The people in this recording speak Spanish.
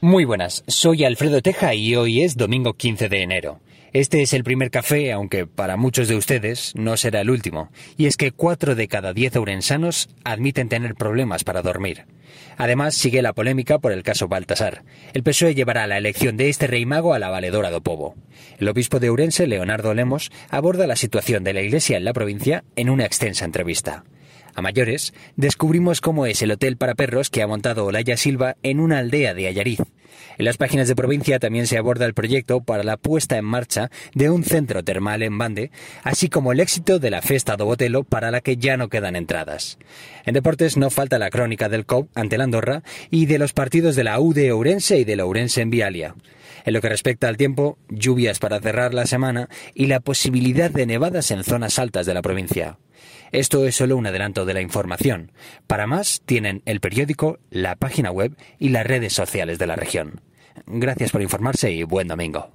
Muy buenas, soy Alfredo Teja y hoy es domingo 15 de enero. Este es el primer café, aunque para muchos de ustedes no será el último, y es que cuatro de cada diez ourensanos admiten tener problemas para dormir. Además, sigue la polémica por el caso Baltasar. El PSOE llevará la elección de este rey mago a la valedora do Povo. El obispo de Ourense, Leonardo Lemos, aborda la situación de la Iglesia en la provincia en una extensa entrevista. A mayores, descubrimos cómo es el hotel para perros que ha montado Olaya Silva en una aldea de Ayariz. En las páginas de provincia también se aborda el proyecto para la puesta en marcha de un centro termal en Bande, así como el éxito de la Festa do Botelo para la que ya no quedan entradas. En deportes no falta la crónica del COP ante la Andorra y de los partidos de la U de Ourense y de la Ourense en Vialia. En lo que respecta al tiempo, lluvias para cerrar la semana y la posibilidad de nevadas en zonas altas de la provincia. Esto es solo un adelanto de la información. Para más, tienen el periódico, la página web y las redes sociales de la región. Gracias por informarse y buen domingo.